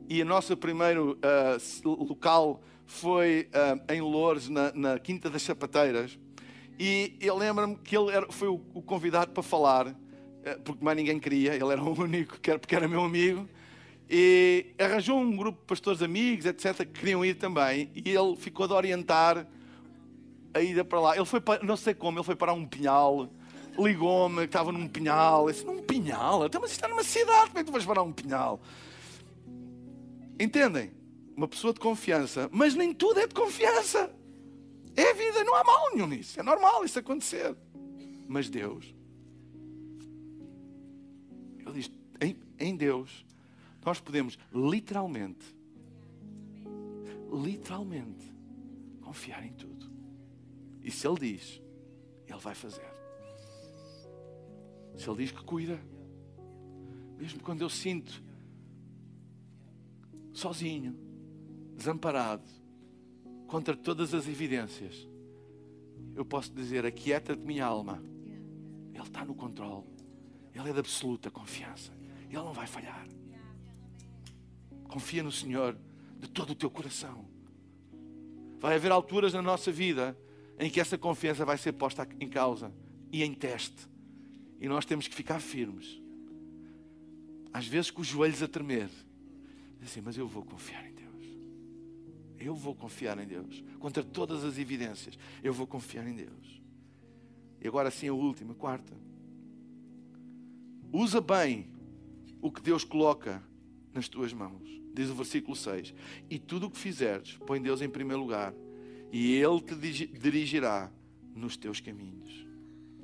e o nosso primeiro uh, local foi uh, em Lourdes, na, na, Quinta das Sapateiras. E eu lembro-me que ele era, foi o, o convidado para falar. Eh, porque mais ninguém queria, ele era o único, porque era meu amigo. E arranjou um grupo de pastores amigos, etc., que queriam ir também. E ele ficou de orientar a ida para lá. Ele foi para, não sei como, ele foi para um pinhal. Ligou-me, que estava num pinhal. Eu disse, num pinhal? Então, mas está numa cidade, como é que tu vais para um pinhal? Entendem? Uma pessoa de confiança. Mas nem tudo é de confiança. É a vida, não há mal nenhum nisso. É normal isso acontecer. Mas Deus ele diz: em, em Deus, nós podemos literalmente, literalmente, confiar em tudo. E se Ele diz, Ele vai fazer. Se Ele diz que cuida, mesmo quando eu sinto sozinho, desamparado, contra todas as evidências, eu posso dizer: aquieta de minha alma, Ele está no controle. Ele é de absoluta confiança. Ele não vai falhar. Confia no Senhor de todo o teu coração. Vai haver alturas na nossa vida em que essa confiança vai ser posta em causa e em teste. E nós temos que ficar firmes. Às vezes com os joelhos a tremer. Assim, mas eu vou confiar em. Eu vou confiar em Deus. Contra todas as evidências, eu vou confiar em Deus. E agora sim a última, a quarta. Usa bem o que Deus coloca nas tuas mãos. Diz o versículo 6. E tudo o que fizeres, põe Deus em primeiro lugar, e Ele te dirigirá nos teus caminhos.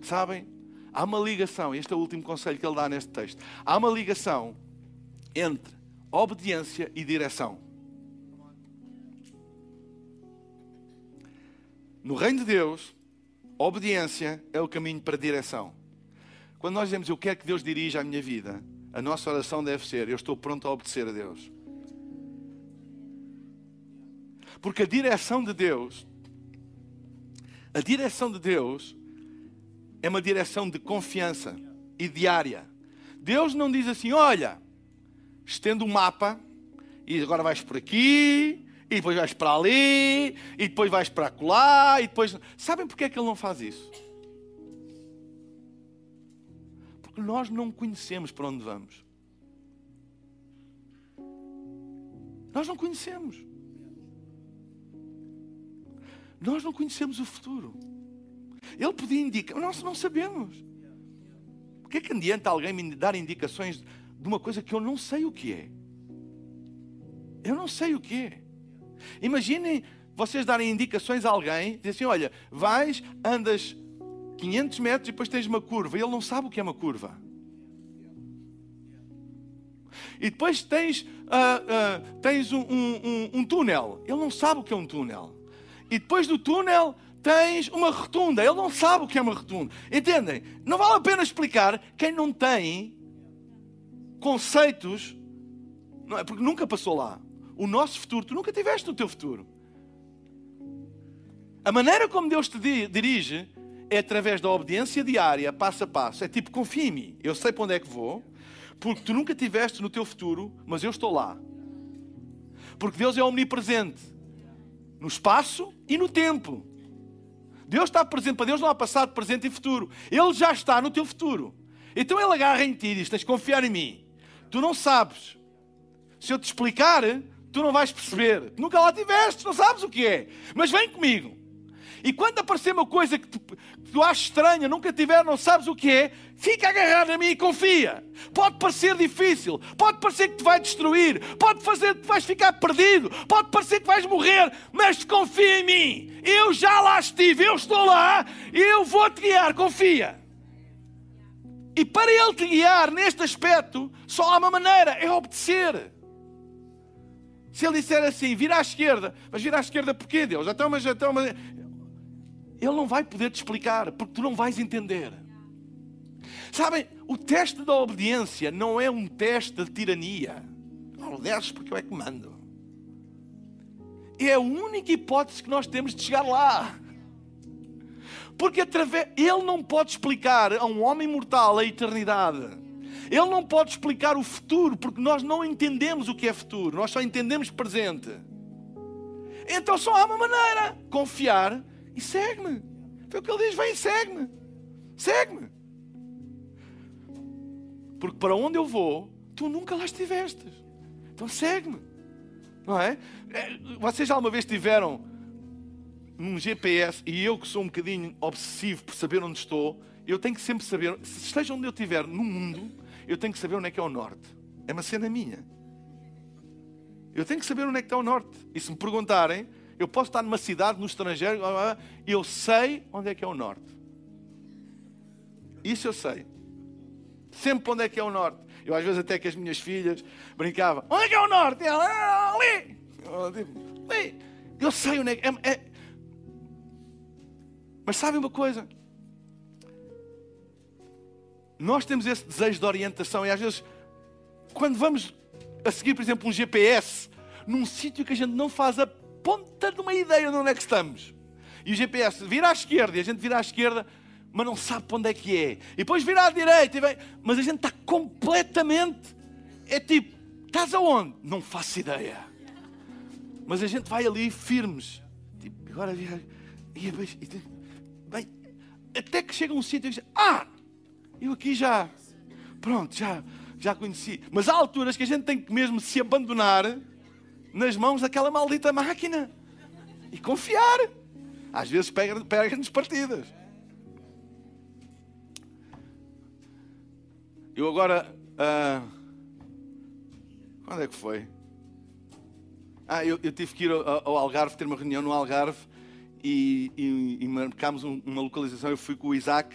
Sabem? Há uma ligação, este é o último conselho que ele dá neste texto. Há uma ligação entre obediência e direção. No reino de Deus, obediência é o caminho para a direção. Quando nós dizemos eu quero que Deus dirija a minha vida, a nossa oração deve ser eu estou pronto a obedecer a Deus. Porque a direção de Deus, a direção de Deus é uma direção de confiança e diária. Deus não diz assim: olha, estende o um mapa e agora vais por aqui, e depois vais para ali, e depois vais para acolá, e depois. Sabem porque é que Ele não faz isso? Porque nós não conhecemos para onde vamos. Nós não conhecemos. Nós não conhecemos o futuro. Ele podia indicar, nós não sabemos. O que é que adianta alguém me dar indicações de uma coisa que eu não sei o que é? Eu não sei o que é. Imaginem vocês darem indicações a alguém, dizem assim: olha, vais, andas 500 metros e depois tens uma curva, e ele não sabe o que é uma curva. E depois tens, uh, uh, tens um, um, um, túnel, ele não sabe o que é um túnel. E depois do túnel tens uma rotunda, ele não sabe o que é uma rotunda. Entendem? Não vale a pena explicar quem não tem conceitos, não é? Porque nunca passou lá o nosso futuro. Tu nunca tiveste o teu futuro. A maneira como Deus te dirige é através da obediência diária, passo a passo. É tipo, confia em mim, eu sei para onde é que vou, porque tu nunca tiveste no teu futuro, mas eu estou lá. Porque Deus é omnipresente no espaço e no tempo. Deus está presente, para Deus não há passado, presente e futuro. Ele já está no teu futuro. Então ele agarra em ti e diz: Tens de confiar em mim. Tu não sabes. Se eu te explicar, tu não vais perceber. Nunca lá tiveste, não sabes o que é. Mas vem comigo. E quando aparecer uma coisa que tu, que tu achas estranha, nunca tiver, não sabes o que é, fica agarrado a mim e confia. Pode parecer difícil, pode parecer que te vai destruir, pode fazer que vais ficar perdido, pode parecer que vais morrer, mas confia em mim. Eu já lá estive, eu estou lá, eu vou te guiar, confia. E para ele te guiar neste aspecto, só há uma maneira: é obedecer. Se ele disser assim, vira à esquerda, mas vira à esquerda porquê, Deus? Então, mas, então, mas... Ele não vai poder te explicar, porque tu não vais entender. Sabem, o teste da obediência não é um teste de tirania. Não obedeces porque eu é que mando. É a única hipótese que nós temos de chegar lá. Porque através, ele não pode explicar a um homem mortal a eternidade. Ele não pode explicar o futuro, porque nós não entendemos o que é futuro, nós só entendemos presente. Então só há uma maneira: confiar e segue-me. Foi o que ele diz: vem, segue-me. Segue-me. Porque para onde eu vou, tu nunca lá estiveste. Então segue-me. Não é? é? Vocês já alguma vez tiveram num GPS e eu que sou um bocadinho obsessivo por saber onde estou, eu tenho que sempre saber, se esteja onde eu estiver no mundo, eu tenho que saber onde é que é o norte. É uma cena minha. Eu tenho que saber onde é que está o norte. E se me perguntarem, eu posso estar numa cidade, no estrangeiro, eu sei onde é que é o norte. Isso eu sei. Sempre onde é que é o norte. Eu às vezes até que as minhas filhas brincavam, onde é que é o norte? E ela, ah, ali. Ali. eu sei onde é que é, é. Mas sabem uma coisa? Nós temos esse desejo de orientação e às vezes, quando vamos a seguir, por exemplo, um GPS, num sítio que a gente não faz a ponta de uma ideia de onde é que estamos. E o GPS vira à esquerda e a gente vira à esquerda, mas não sabe para onde é que é. E depois vira à direita, e vem, mas a gente está completamente. É tipo, estás aonde? Não faço ideia. Mas a gente vai ali firmes. Tipo, agora vira. E, bem, até que chega um sítio e diz: Ah! Eu aqui já, pronto, já, já conheci. Mas há alturas que a gente tem que mesmo se abandonar nas mãos daquela maldita máquina e confiar. Às vezes pega-nos pega partidas. Eu agora. Uh, quando é que foi? Ah, eu, eu tive que ir ao, ao, Algarve, ter uma reunião no Algarve e, e, e marcámos um, uma localização. Eu fui com o Isaac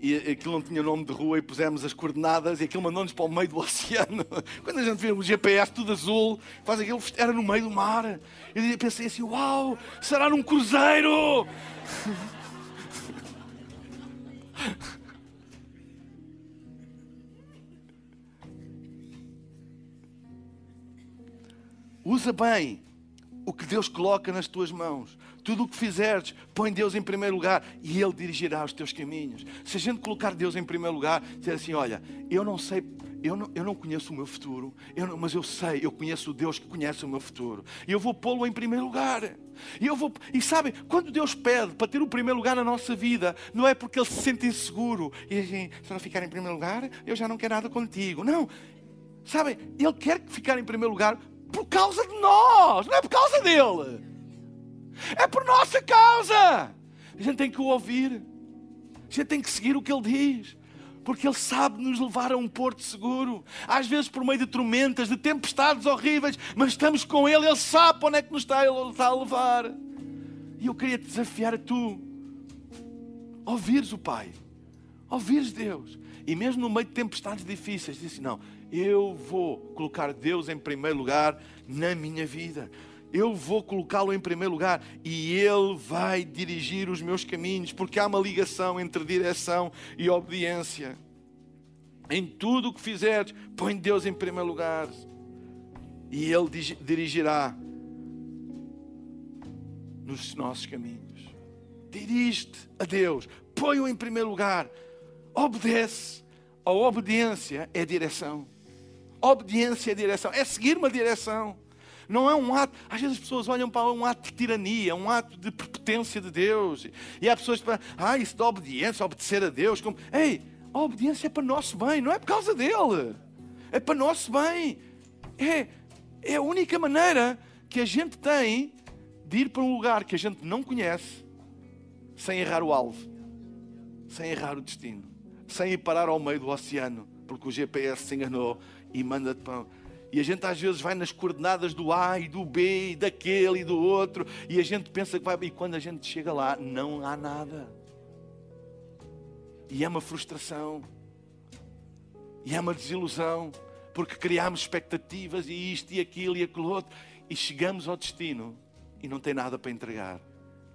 e aquilo não tinha nome de rua e pusemos as coordenadas e aquilo mandou-nos para o meio do oceano. Quando a gente vê o GPS tudo azul, faz aquilo, era no meio do mar. Eu pensei assim: uau, será num cruzeiro? Usa bem o que Deus coloca nas tuas mãos. Tudo o que fizeres, põe Deus em primeiro lugar e Ele dirigirá os teus caminhos. Se a gente colocar Deus em primeiro lugar, dizer assim: Olha, eu não sei, eu não, eu não conheço o meu futuro, eu não, mas eu sei, eu conheço o Deus que conhece o meu futuro. E eu vou pô-lo em primeiro lugar. E, eu vou, e sabem, quando Deus pede para ter o primeiro lugar na nossa vida, não é porque Ele se sente inseguro e assim, se não ficar em primeiro lugar, eu já não quero nada contigo. Não. Sabem, Ele quer ficar em primeiro lugar por causa de nós, não é por causa dele. É por nossa causa. A gente tem que o ouvir. A gente tem que seguir o que ele diz. Porque ele sabe nos levar a um porto seguro. Às vezes por meio de tormentas, de tempestades horríveis, mas estamos com ele, ele sabe onde é que nos está, ele está a levar. E eu queria te desafiar a tu. Ouvires o Pai. Ouvires Deus. E mesmo no meio de tempestades difíceis, disse: Não, eu vou colocar Deus em primeiro lugar na minha vida eu vou colocá-lo em primeiro lugar e ele vai dirigir os meus caminhos, porque há uma ligação entre direção e obediência. Em tudo o que fizeres, põe Deus em primeiro lugar e ele dirigirá nos nossos caminhos. Dirige-te a Deus, põe-o em primeiro lugar, obedece. A obediência é direção. obediência é direção, é seguir uma direção. Não é um ato. Às vezes as pessoas olham para um ato de tirania, um ato de prepotência de Deus. E há pessoas que falam, ah, isso da obediência, obedecer a Deus. Como... Ei, a obediência é para nosso bem, não é por causa dele. É para nosso bem. É, é a única maneira que a gente tem de ir para um lugar que a gente não conhece sem errar o alvo, sem errar o destino, sem ir parar ao meio do oceano, porque o GPS se enganou e manda-te para e a gente às vezes vai nas coordenadas do A e do B e daquele e do outro. E a gente pensa que vai. E quando a gente chega lá, não há nada. E é uma frustração. E é uma desilusão. Porque criamos expectativas e isto e aquilo e aquilo outro. E chegamos ao destino e não tem nada para entregar.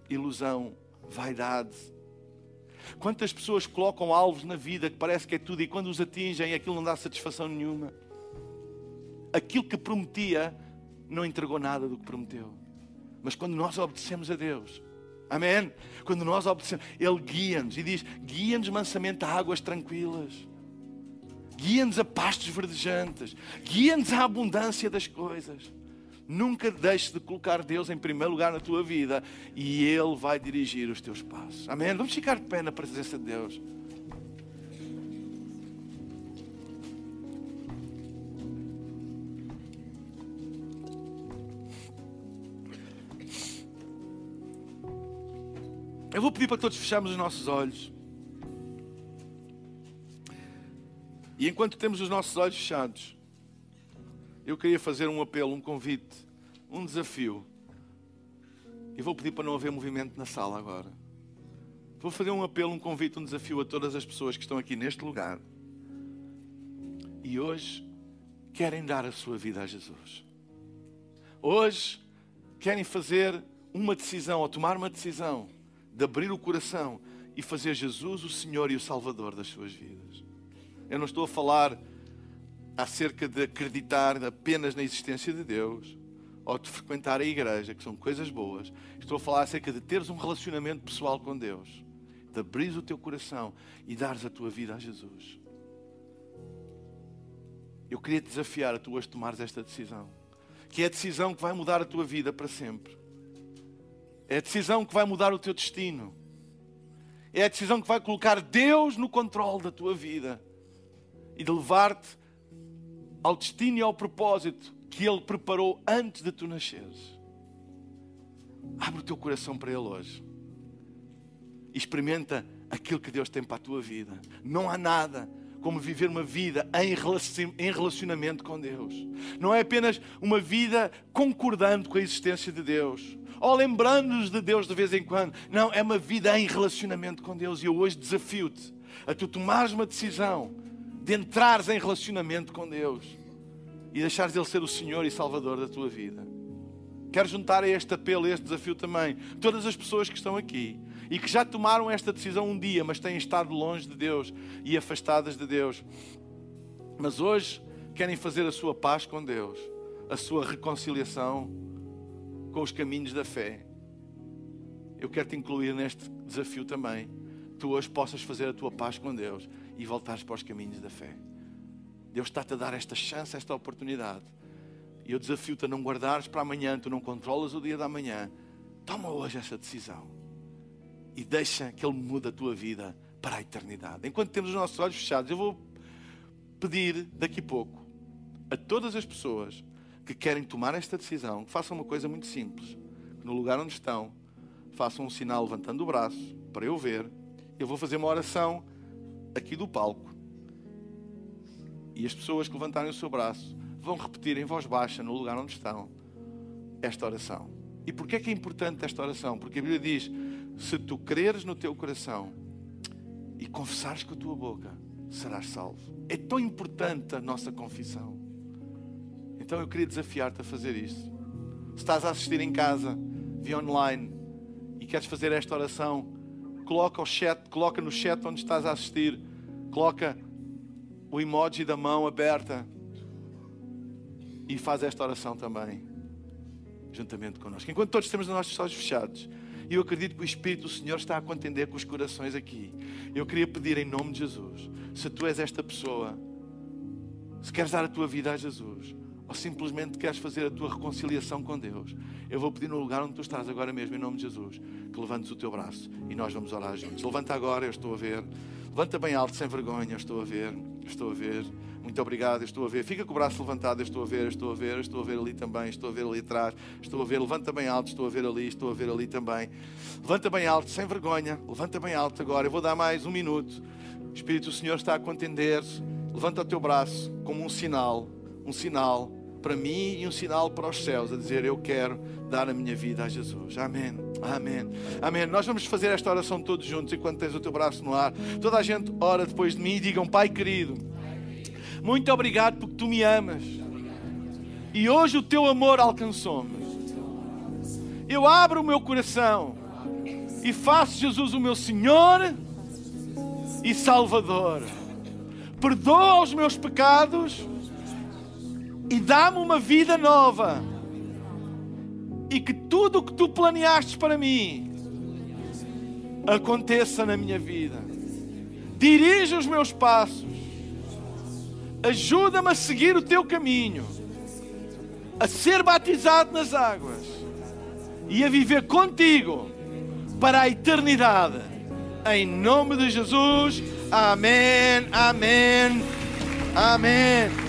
Ilusão, vaidade. Quantas pessoas colocam alvos na vida que parece que é tudo e quando os atingem aquilo não dá satisfação nenhuma aquilo que prometia, não entregou nada do que prometeu. Mas quando nós obedecemos a Deus, Amém? Quando nós obedecemos, Ele guia-nos e diz: guia-nos mansamente a águas tranquilas, guia-nos a pastos verdejantes, guia-nos à abundância das coisas. Nunca deixes de colocar Deus em primeiro lugar na tua vida e Ele vai dirigir os teus passos. Amém? Vamos ficar de pé na presença de Deus. Eu vou pedir para todos fecharmos os nossos olhos. E enquanto temos os nossos olhos fechados, eu queria fazer um apelo, um convite, um desafio. E vou pedir para não haver movimento na sala agora. Vou fazer um apelo, um convite, um desafio a todas as pessoas que estão aqui neste lugar. E hoje querem dar a sua vida a Jesus. Hoje querem fazer uma decisão ou tomar uma decisão de abrir o coração e fazer Jesus o Senhor e o Salvador das suas vidas. Eu não estou a falar acerca de acreditar apenas na existência de Deus ou de frequentar a igreja, que são coisas boas. Estou a falar acerca de teres um relacionamento pessoal com Deus, de abrir o teu coração e dares a tua vida a Jesus. Eu queria desafiar a tu hoje tomares esta decisão, que é a decisão que vai mudar a tua vida para sempre. É a decisão que vai mudar o teu destino. É a decisão que vai colocar Deus no controle da tua vida e de levar-te ao destino e ao propósito que Ele preparou antes de tu nasceres. Abre o teu coração para Ele hoje. E experimenta aquilo que Deus tem para a tua vida. Não há nada como viver uma vida em relacionamento com Deus. Não é apenas uma vida concordando com a existência de Deus ou lembrando-nos de Deus de vez em quando. Não, é uma vida em relacionamento com Deus. E eu hoje desafio-te a tu tomares uma decisão de entrares em relacionamento com Deus e deixares Ele ser o Senhor e Salvador da tua vida. Quero juntar a este apelo, a este desafio também, todas as pessoas que estão aqui e que já tomaram esta decisão um dia, mas têm estado longe de Deus e afastadas de Deus. Mas hoje querem fazer a sua paz com Deus, a sua reconciliação com os caminhos da fé. Eu quero te incluir neste desafio também. Tu hoje possas fazer a tua paz com Deus e voltares para os caminhos da fé. Deus está-te a dar esta chance, esta oportunidade. E eu desafio-te a não guardares para amanhã, tu não controlas o dia da manhã. Toma hoje essa decisão e deixa que Ele mude a tua vida para a eternidade. Enquanto temos os nossos olhos fechados, eu vou pedir daqui a pouco a todas as pessoas que querem tomar esta decisão façam uma coisa muito simples. No lugar onde estão, façam um sinal levantando o braço para eu ver. Eu vou fazer uma oração aqui do palco. E as pessoas que levantarem o seu braço vão repetir em voz baixa, no lugar onde estão, esta oração. E porquê é que é importante esta oração? Porque a Bíblia diz: se tu creres no teu coração e confessares com a tua boca, serás salvo. É tão importante a nossa confissão. Então eu queria desafiar-te a fazer isso. Se estás a assistir em casa, via online, e queres fazer esta oração, coloca o chat, coloca no chat onde estás a assistir, coloca o emoji da mão aberta e faz esta oração também, juntamente connosco. Enquanto todos temos os nossos olhos fechados, e eu acredito que o Espírito do Senhor está a contender com os corações aqui. Eu queria pedir em nome de Jesus, se tu és esta pessoa, se queres dar a tua vida a Jesus, ou simplesmente queres fazer a tua reconciliação com Deus, eu vou pedir no lugar onde tu estás agora mesmo, em nome de Jesus, que levantes o teu braço e nós vamos orar juntos. Levanta agora, eu estou a ver. Levanta bem alto, sem vergonha, eu estou a ver, eu estou a ver. Muito obrigado, estou a ver. Fica com o braço levantado, estou a ver, estou a ver, estou a ver ali também, estou a ver ali atrás, estou a ver. Levanta bem alto, estou a ver ali, estou a ver ali também. Levanta bem alto, sem vergonha, levanta bem alto agora. Eu vou dar mais um minuto. O Espírito do Senhor está a contender-se. Levanta o teu braço como um sinal, um sinal para mim e um sinal para os céus, a dizer: Eu quero dar a minha vida a Jesus. Amém. Amém. Amém. Nós vamos fazer esta oração todos juntos enquanto tens o teu braço no ar. Toda a gente ora depois de mim e digam: Pai querido, muito obrigado porque tu me amas. E hoje o teu amor alcançou-me. Eu abro o meu coração e faço Jesus o meu Senhor e Salvador. Perdoa os meus pecados e dá-me uma vida nova. E que tudo o que tu planeaste para mim aconteça na minha vida. Dirija os meus passos. Ajuda-me a seguir o teu caminho. A ser batizado nas águas. E a viver contigo para a eternidade. Em nome de Jesus. Amém. Amém. Amém.